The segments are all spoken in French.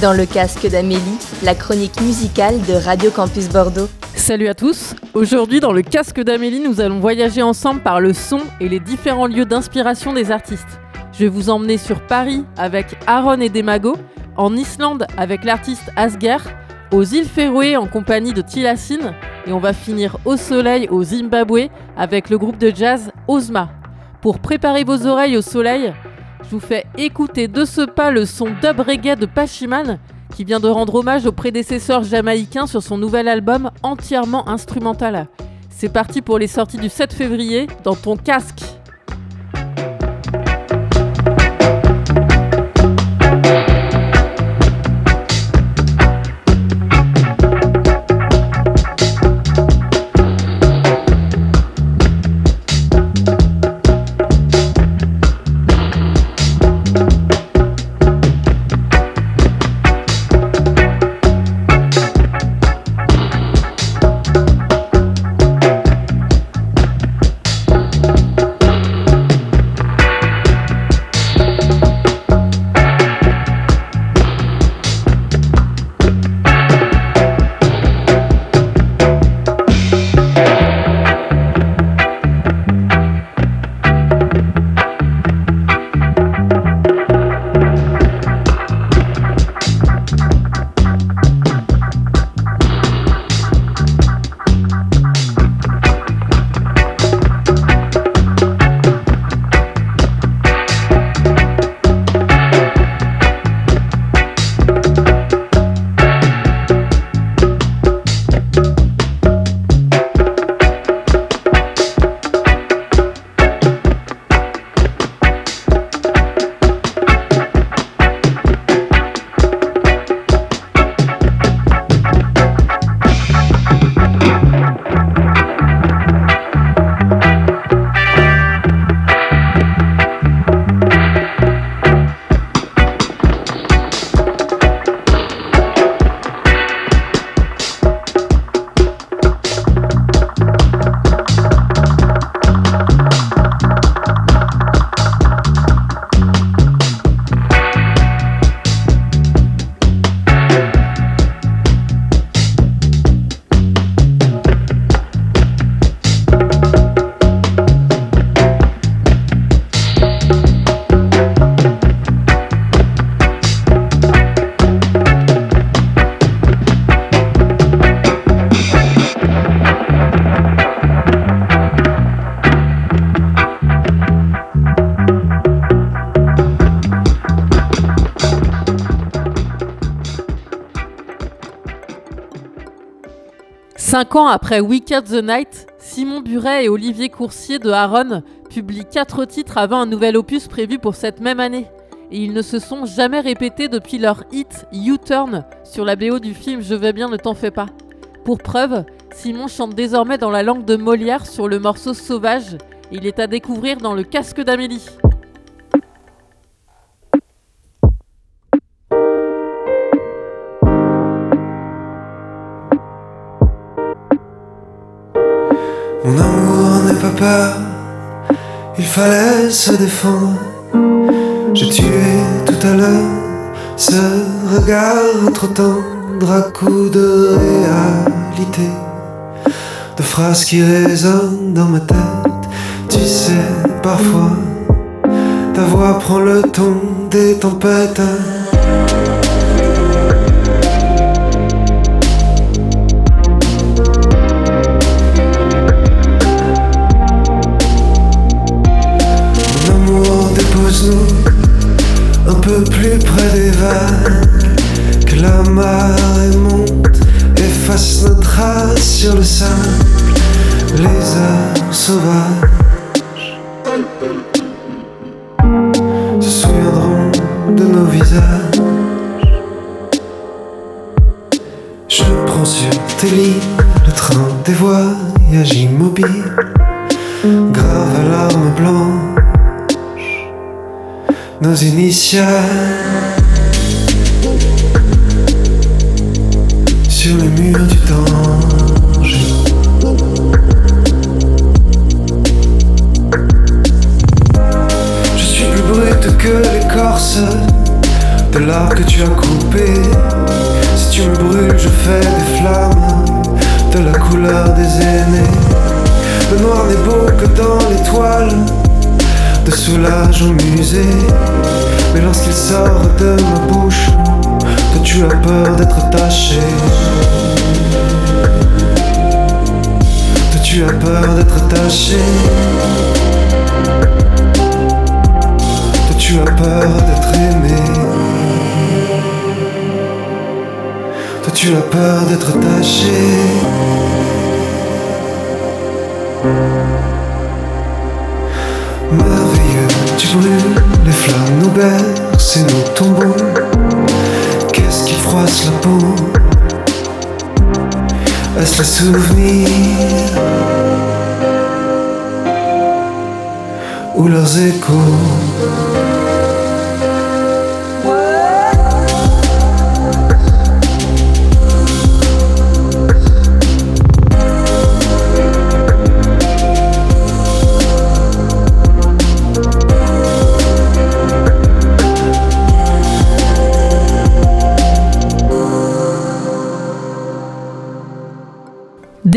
Dans le casque d'Amélie, la chronique musicale de Radio Campus Bordeaux. Salut à tous Aujourd'hui dans le casque d'Amélie, nous allons voyager ensemble par le son et les différents lieux d'inspiration des artistes. Je vais vous emmener sur Paris avec Aaron et Demago, en Islande avec l'artiste Asger, aux îles Féroé en compagnie de Tilassine et on va finir au soleil au Zimbabwe avec le groupe de jazz Ozma. Pour préparer vos oreilles au soleil, je vous fais écouter de ce pas le son dub reggae de Pachiman qui vient de rendre hommage au prédécesseur jamaïcain sur son nouvel album entièrement instrumental. C'est parti pour les sorties du 7 février dans ton casque. 5 ans après Wicked the Night, Simon Buret et Olivier Coursier de Aaron publient 4 titres avant un nouvel opus prévu pour cette même année. Et ils ne se sont jamais répétés depuis leur hit U-Turn sur la BO du film Je vais bien, ne t'en fais pas. Pour preuve, Simon chante désormais dans la langue de Molière sur le morceau Sauvage. Il est à découvrir dans le casque d'Amélie. Mon amour n'est pas peur, il fallait se défendre. J'ai tué tout à l'heure ce regard trop tendre à coups de réalité, de phrases qui résonnent dans ma tête. Tu sais, parfois, ta voix prend le ton des tempêtes. Se souviendront de nos visages. Je prends sur tes lits le train des voyages immobiles. Grave à l'arme blanche nos initiales sur les murs Que tu as coupé. Si tu me brûles, je fais des flammes de la couleur des aînés. Le noir n'est beau que dans l'étoile, de soulage au musée. Mais lorsqu'il sort de ma bouche, toi tu as peur d'être taché. Toi tu as peur d'être taché. Toi tu as peur d'être aimé. Tu as peur d'être taché. Merveilleux, tu brûles les flammes nous bercent et nous tombons. Qu'est-ce qui froisse la peau? Est-ce les souvenirs ou leurs échos?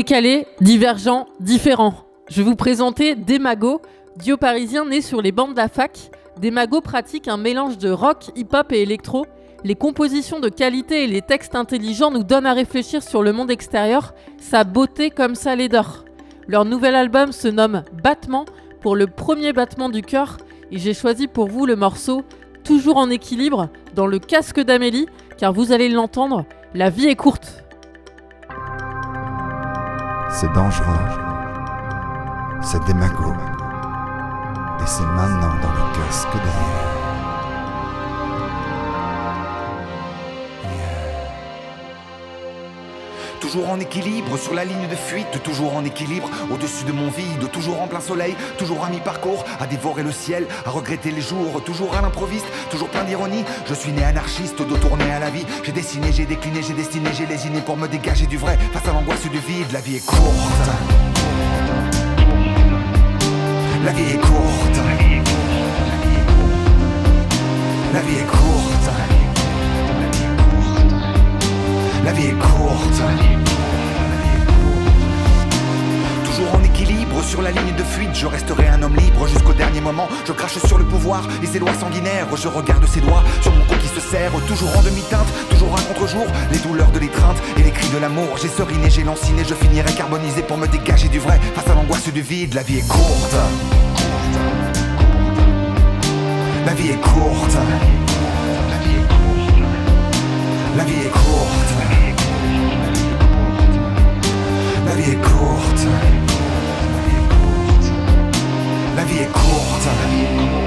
Décalé, divergent, différent. Je vous présenter Demago, duo parisien né sur les bancs de la pratique un mélange de rock, hip-hop et électro. Les compositions de qualité et les textes intelligents nous donnent à réfléchir sur le monde extérieur, sa beauté comme sa laideur. Leur nouvel album se nomme Battement pour le premier battement du cœur et j'ai choisi pour vous le morceau Toujours en équilibre dans le casque d'Amélie car vous allez l'entendre, la vie est courte. C'est dangereux. C'est démago. Et c'est maintenant dans le casque derrière. Toujours en équilibre, sur la ligne de fuite, toujours en équilibre, au-dessus de mon vide, toujours en plein soleil, toujours à mi-parcours, à dévorer le ciel, à regretter les jours, toujours à l'improviste, toujours plein d'ironie. Je suis né anarchiste, dos tourné à la vie. J'ai dessiné, j'ai décliné, j'ai destiné, j'ai lésiné pour me dégager du vrai, face à l'angoisse du vide. La vie est courte. La vie est courte. La vie est courte. La vie est courte. Toujours en équilibre, sur la ligne de fuite, je resterai un homme libre jusqu'au dernier moment. Je crache sur le pouvoir et ses lois sanguinaires. Je regarde ses doigts sur mon cou qui se serre, toujours en demi-teinte, toujours un contre-jour. Les douleurs de l'étreinte et les cris de l'amour. J'ai seriné, j'ai lanciné, je finirai carbonisé pour me dégager du vrai. Face à l'angoisse du vide, la vie est courte. La vie est courte. La vie est courte. La vie est courte. La vie est courte. La vie est courte.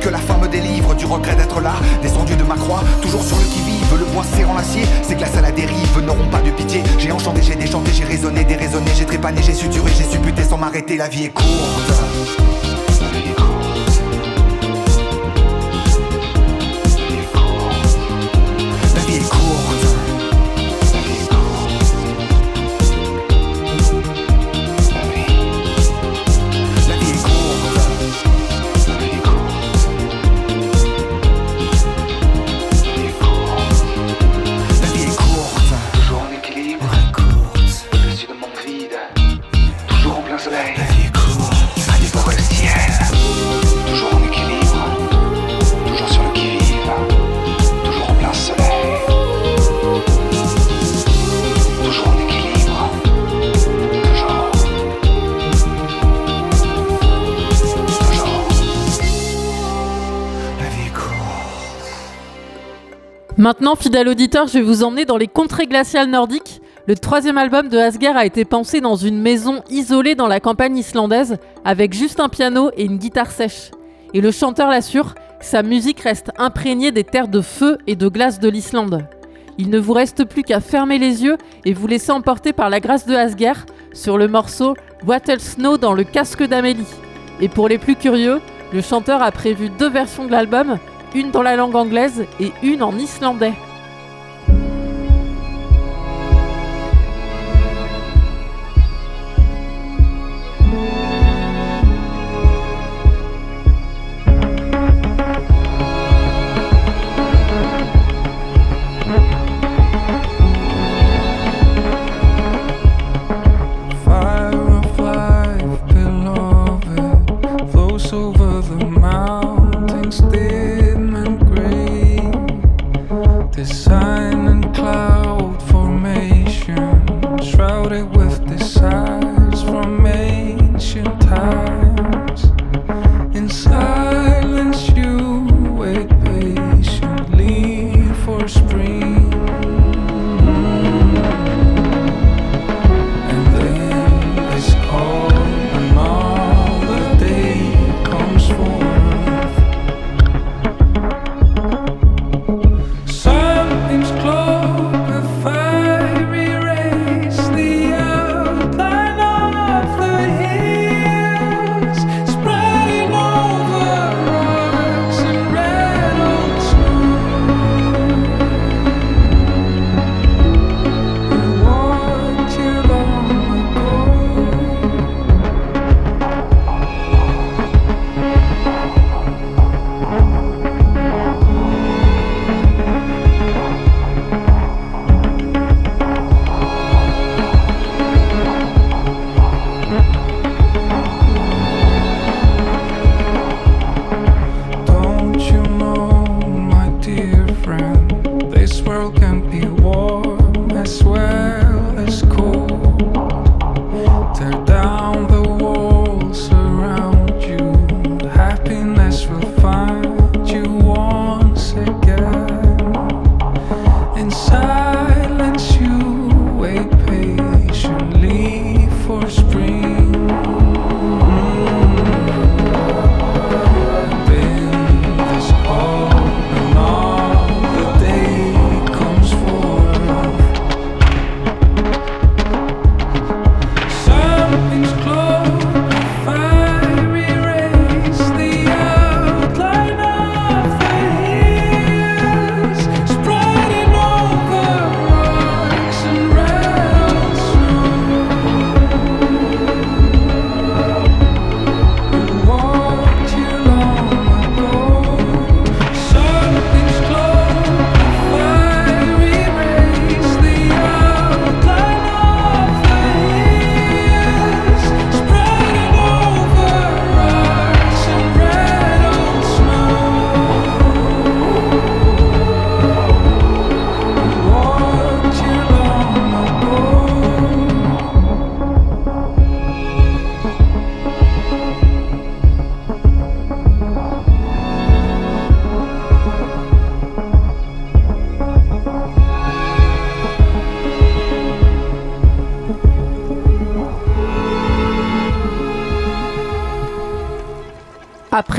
Que la fin me délivre du regret d'être là, descendu de ma croix, toujours sur le qui-vive, le poing serrant l'acier, ces glaces à la dérive n'auront pas de pitié. J'ai enchanté, j'ai déchanté, j'ai raisonné, déraisonné, j'ai trépané, j'ai suturé, j'ai supputé sans m'arrêter, la vie est courte. Maintenant, fidèle auditeur, je vais vous emmener dans les contrées glaciales nordiques. Le troisième album de Asger a été pensé dans une maison isolée dans la campagne islandaise, avec juste un piano et une guitare sèche. Et le chanteur l'assure, sa musique reste imprégnée des terres de feu et de glace de l'Islande. Il ne vous reste plus qu'à fermer les yeux et vous laisser emporter par la grâce de Asger sur le morceau Wattle Snow dans le casque d'Amélie. Et pour les plus curieux, le chanteur a prévu deux versions de l'album, une dans la langue anglaise et une en islandais.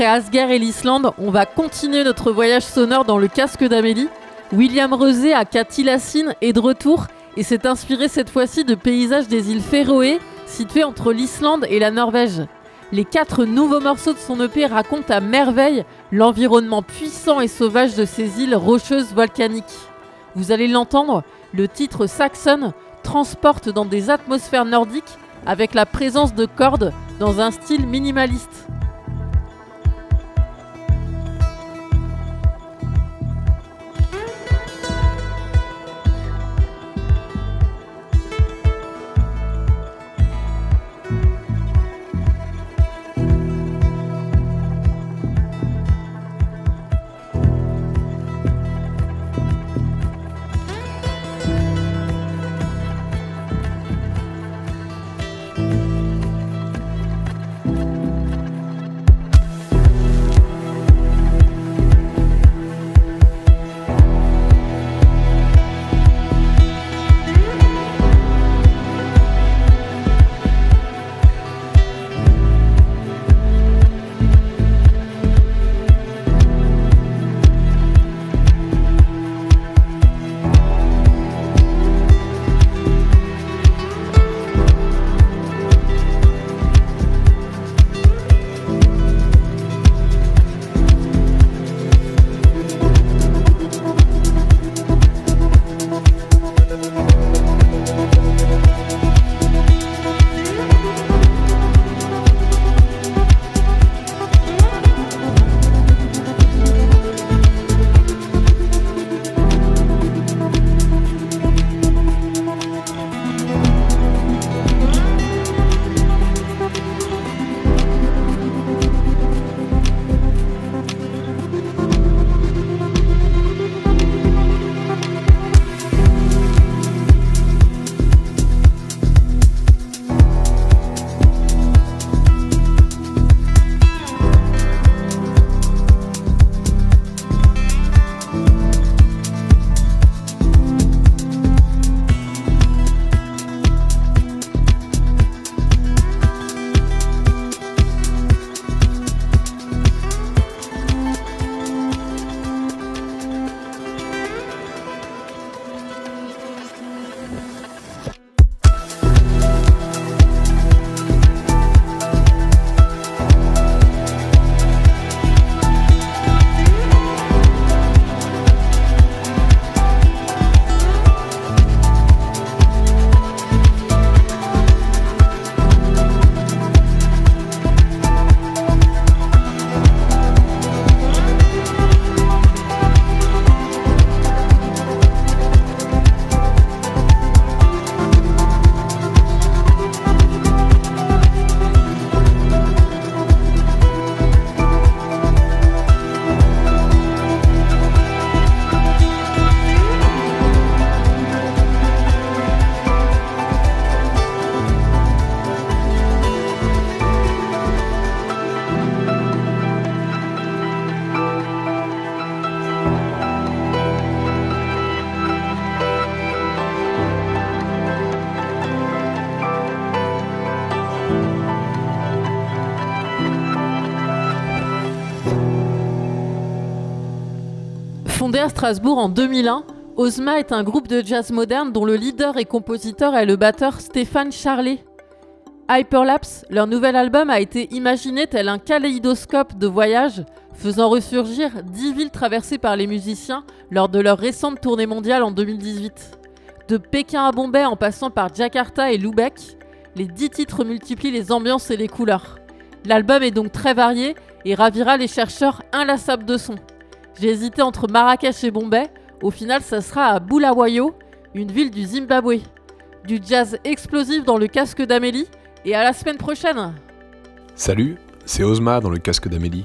Après Asgard et l'Islande, on va continuer notre voyage sonore dans le casque d'Amélie. William Rezé à Katilassine est de retour et s'est inspiré cette fois-ci de paysages des îles Féroé, situées entre l'Islande et la Norvège. Les quatre nouveaux morceaux de son EP racontent à merveille l'environnement puissant et sauvage de ces îles rocheuses volcaniques. Vous allez l'entendre, le titre Saxon transporte dans des atmosphères nordiques avec la présence de cordes dans un style minimaliste. Strasbourg en 2001, Ozma est un groupe de jazz moderne dont le leader et compositeur est le batteur Stéphane Charlet. Hyperlapse, leur nouvel album a été imaginé tel un kaléidoscope de voyage, faisant ressurgir 10 villes traversées par les musiciens lors de leur récente tournée mondiale en 2018. De Pékin à Bombay en passant par Jakarta et Lubeck, les 10 titres multiplient les ambiances et les couleurs. L'album est donc très varié et ravira les chercheurs inlassables de son. J'ai hésité entre Marrakech et Bombay, au final ça sera à Bulawayo, une ville du Zimbabwe. Du jazz explosif dans le casque d'Amélie, et à la semaine prochaine Salut, c'est Ozma dans le casque d'Amélie.